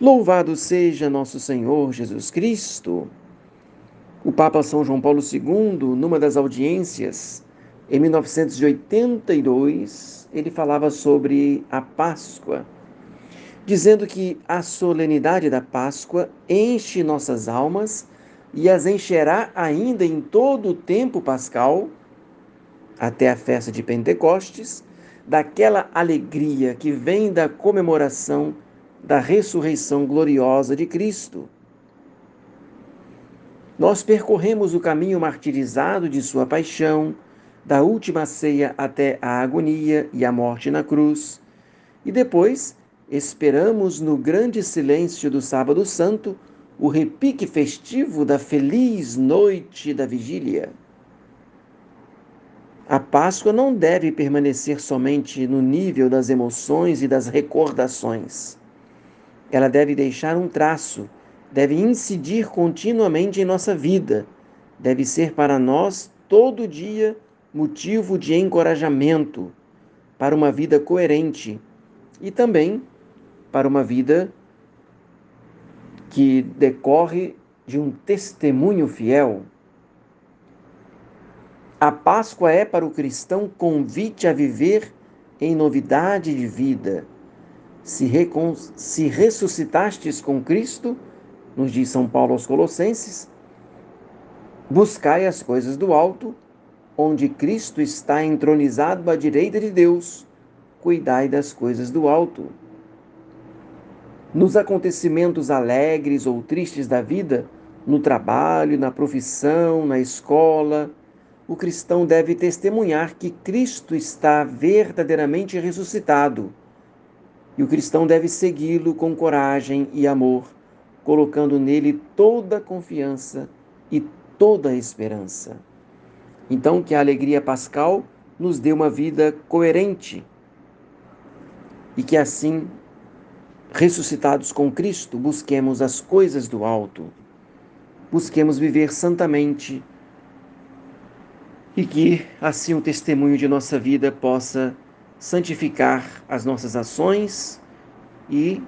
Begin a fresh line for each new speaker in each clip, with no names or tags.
Louvado seja nosso Senhor Jesus Cristo. O Papa São João Paulo II, numa das audiências, em 1982, ele falava sobre a Páscoa, dizendo que a solenidade da Páscoa enche nossas almas e as encherá ainda em todo o tempo pascal, até a festa de Pentecostes, daquela alegria que vem da comemoração da ressurreição gloriosa de Cristo. Nós percorremos o caminho martirizado de Sua paixão, da última ceia até a agonia e a morte na cruz, e depois esperamos no grande silêncio do Sábado Santo o repique festivo da feliz noite da vigília. A Páscoa não deve permanecer somente no nível das emoções e das recordações. Ela deve deixar um traço, deve incidir continuamente em nossa vida, deve ser para nós todo dia motivo de encorajamento para uma vida coerente e também para uma vida que decorre de um testemunho fiel. A Páscoa é para o cristão convite a viver em novidade de vida se, recon... se ressuscitastes com Cristo, nos diz São Paulo aos Colossenses, buscai as coisas do alto, onde Cristo está entronizado à direita de Deus, cuidai das coisas do alto. Nos acontecimentos alegres ou tristes da vida, no trabalho, na profissão, na escola, o cristão deve testemunhar que Cristo está verdadeiramente ressuscitado e o cristão deve segui-lo com coragem e amor, colocando nele toda a confiança e toda a esperança. Então, que a alegria pascal nos dê uma vida coerente e que assim, ressuscitados com Cristo, busquemos as coisas do alto, busquemos viver santamente e que assim o testemunho de nossa vida possa santificar as nossas ações e,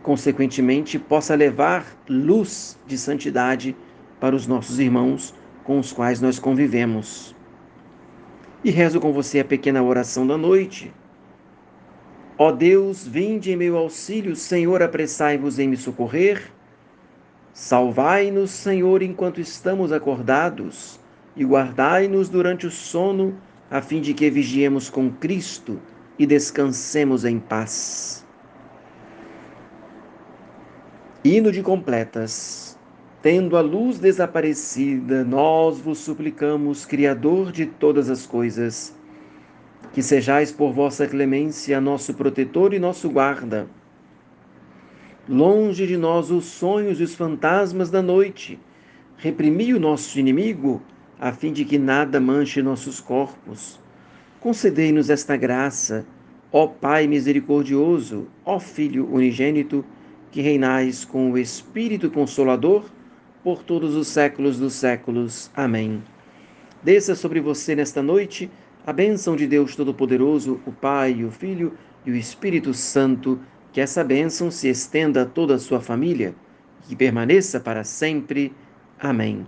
consequentemente, possa levar luz de santidade para os nossos irmãos com os quais nós convivemos. E rezo com você a pequena oração da noite. Ó Deus, vinde em meu auxílio, Senhor, apressai-vos em me socorrer. Salvai-nos, Senhor, enquanto estamos acordados, e guardai-nos durante o sono a fim de que vigiemos com Cristo e descansemos em paz. Hino de completas. Tendo a luz desaparecida, nós vos suplicamos, Criador de todas as coisas, que sejais por vossa clemência nosso protetor e nosso guarda. Longe de nós os sonhos e os fantasmas da noite, reprimi o nosso inimigo, a fim de que nada manche nossos corpos. Concedei-nos esta graça, ó Pai misericordioso, ó Filho unigênito, que reinais com o Espírito Consolador por todos os séculos dos séculos. Amém. Desça sobre você nesta noite a bênção de Deus Todo-Poderoso, o Pai, o Filho e o Espírito Santo, que essa bênção se estenda a toda a sua família e que permaneça para sempre. Amém.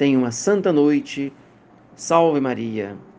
Tenha uma santa noite. Salve Maria.